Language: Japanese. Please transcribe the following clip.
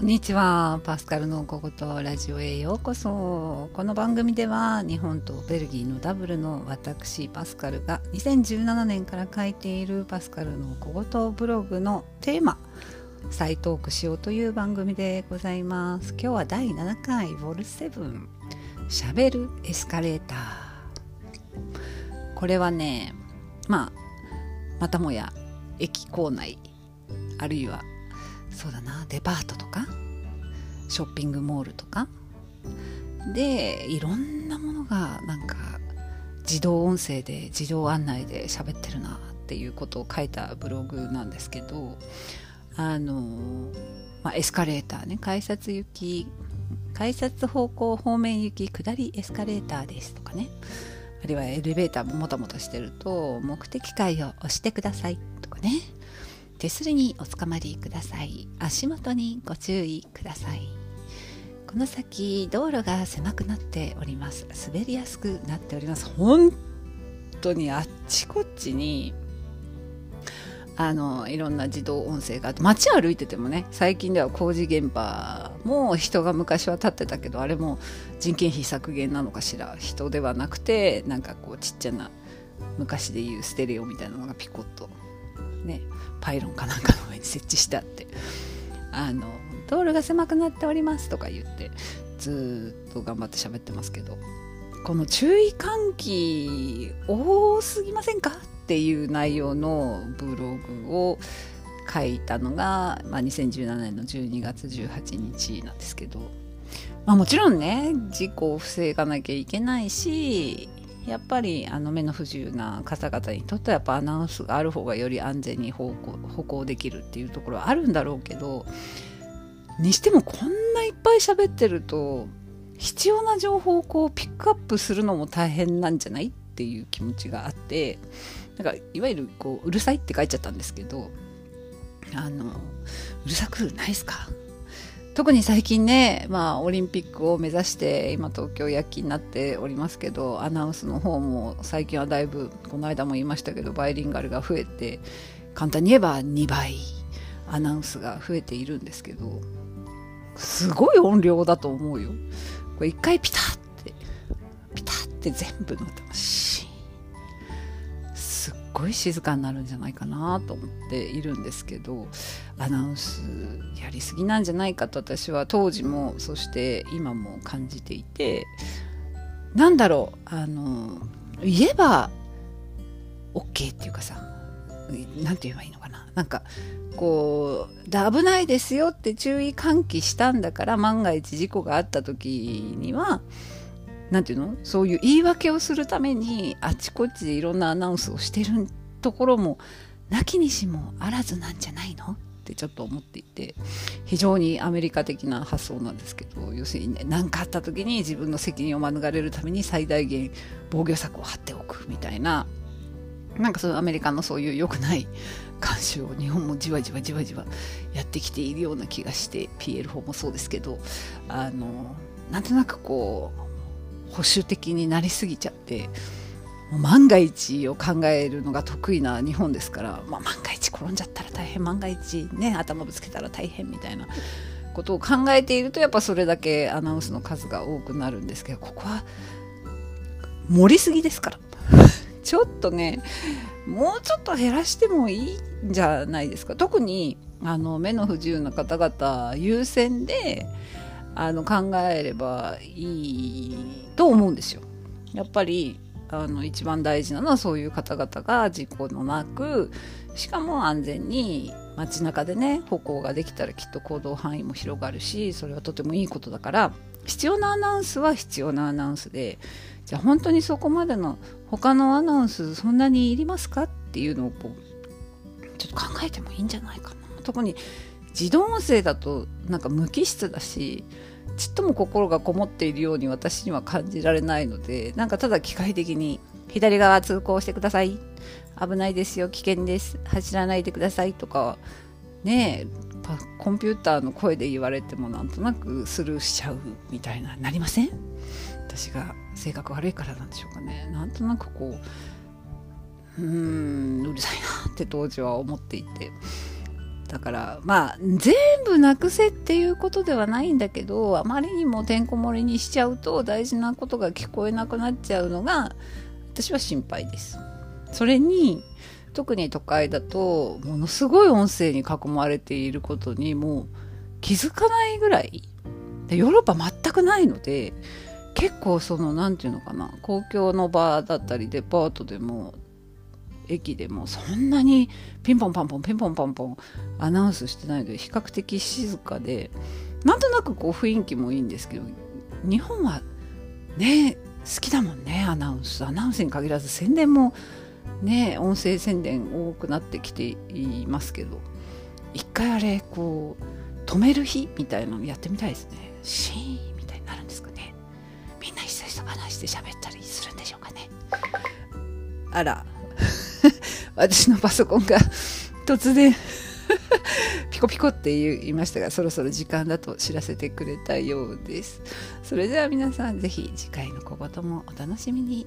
こんにちは。パスカルの小言ラジオへようこそ。この番組では日本とベルギーのダブルの私パスカルが2017年から書いているパスカルの小言ブログのテーマ再トークしようという番組でございます。今日は第7回ウォルセブン。しゃべるエスカレーター。これはねまあまたもや駅構内あるいはそうだな。デパートとか？ショッピングモールとか？でいろんなものがなんか自動音声で自動案内で喋ってるなっていうことを書いたブログなんですけどあの、まあ、エスカレーターね。改札行き改札方向方面行き下りエスカレーターですとかね。あるいはエレベーターももたもたしてると目的階を押してくださいとかね。手すりにおつかまりください。足元にご注意ください。この先道路が狭くなっております。滑りやすくなっております。本当にあっちこっちにあのいろんな自動音声があって街歩いててもね最近では工事現場も人が昔は立ってたけどあれも人件費削減なのかしら。人ではなくてなんかこうちっちゃな昔でいうステレオみたいなのがピコッとねパイロンかなんかの上に設置してあって。あの道路が狭くなっておりますとか言ってずっと頑張って喋ってますけどこの注意喚起多すぎませんか？っていう内容のブログを書いたのが、まあ、2017年の12月18日なんですけど、まあ、もちろんね事故を防がなきゃいけないしやっぱりあの目の不自由な方々にとってはやっぱアナウンスがある方がより安全に歩行歩行できるっていうところはあるんだろうけどにしてもこんないっぱい喋ってると必要な情報をこうピックアップするのも大変なんじゃないっていう気持ちがあってなんかいわゆるこううるさいって書いちゃったんですけどあのうるさくないですか？特に最近ね、まあ、オリンピックを目指して今東京夜勤になっておりますけどアナウンスの方も最近はだいぶこの間も言いましたけどバイリンガルが増えて簡単に言えば2倍アナウンスが増えているんですけどすごい音量だと思うよ。これ一回ピタッてピタッて全部のってます。ごい静かになるんじゃないかなと思っているんですけどアナウンスやりすぎなんじゃないかと私は当時もそして今も感じていてなんだろうあの言えば OK っていうかさ何て言えばいいのかな。なんかこう危ないですよって注意喚起したんだから万が一事故があった時には何て言うの？そういう言い訳をするためにあちこちでいろんなアナウンスをしてるところもなきにしもあらずなんじゃないの？ってちょっと思っていて非常にアメリカ的な発想なんですけど要するにね何かあった時に自分の責任を免れるために最大限防御策を張っておくみたいななんかそのアメリカのそういう良くない慣習を日本もじわじわじわじわやってきているような気がして PL4 もそうですけどあのなんとなくこう保守的になりすぎちゃって万が一を考えるのが得意な日本ですから、まあ、万が一転んじゃったら大変万が一ね頭ぶつけたら大変みたいなことを考えているとやっぱそれだけアナウンスの数が多くなるんですけどここは盛りすぎですから。ちょっとねもうちょっと減らしてもいいんじゃないですか。特にあの目の不自由な方々優先であの考えればいいと思うんですよ。やっぱりあの一番大事なのはそういう方々が事故のなくしかも安全に街中でね歩行ができたらきっと行動範囲も広がるしそれはとてもいいことだから必要なアナウンスは必要なアナウンスでじゃあ本当にそこまでの他のアナウンスそんなにいりますか？っていうのをこうちょっと考えてもいいんじゃないかな特に自動音声だとなんか無機質だしちっとも心がこもっているように私には感じられないのでなんかただ機械的に左側通行してください。危ないですよ危険です。走らないでくださいとかねえコンピューターの声で言われてもなんとなくスルーしちゃうみたいななりません？私が性格悪いからなんでしょうかね。なんとなくこううーんうるさいなって当時は思っていて。だからまあ全部なくせっていうことではないんだけどあまりにもてんこ盛りにしちゃうと大事なことが聞こえなくなっちゃうのが私は心配です。それに特に都会だとものすごい音声に囲まれていることにもう気づかないぐらいでヨーロッパ全くないので結構その何て言うのかな公共の場だったりデパートでも駅でもそんなにピンポンパンポンピンポンパンポンアナウンスしてないので比較的静かでなんとなくこう雰囲気もいいんですけど日本はね好きだもんねアナウンス。アナウンスに限らず宣伝もね音声宣伝多くなってきていますけど一回あれこう止める日みたいなのやってみたいですね。シーンみたいになるんですかね。みんな一切と話して喋ったりするんでしょうかね。あら 私のパソコンが突然 ピコピコって言いましたがそろそろ時間だと知らせてくれたようです。それでは皆さん是非次回の小言もお楽しみに。